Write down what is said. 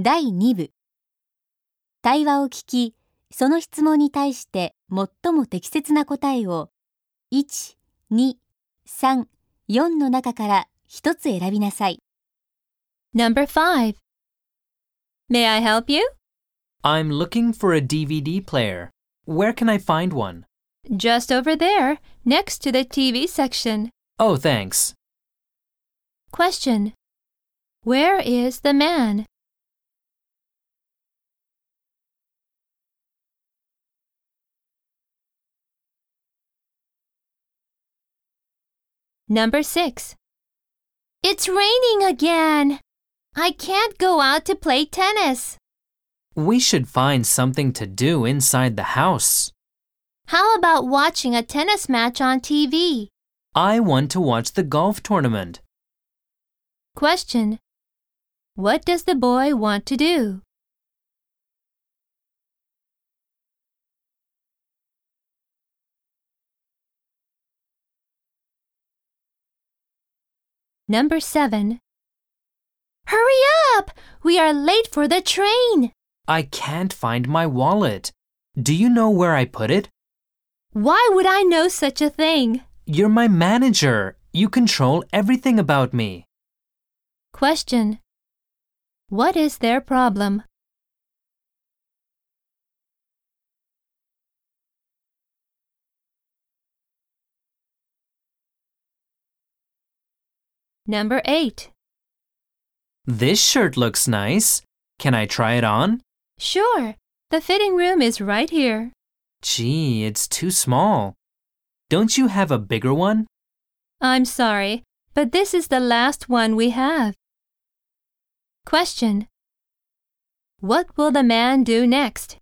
第2部対話を聞き、その質問に対して最も適切な答えを1、2、3、4の中から一つ選びなさい。Number 5. May I help you? I'm looking for a DVD player. Where can I find one? Just over there, next to the TV section. Oh, thanks. Question. Where is the man? Number 6. It's raining again. I can't go out to play tennis. We should find something to do inside the house. How about watching a tennis match on TV? I want to watch the golf tournament. Question. What does the boy want to do? Number 7. Hurry up! We are late for the train! I can't find my wallet. Do you know where I put it? Why would I know such a thing? You're my manager. You control everything about me. Question. What is their problem? Number 8. This shirt looks nice. Can I try it on? Sure, the fitting room is right here. Gee, it's too small. Don't you have a bigger one? I'm sorry, but this is the last one we have. Question. What will the man do next?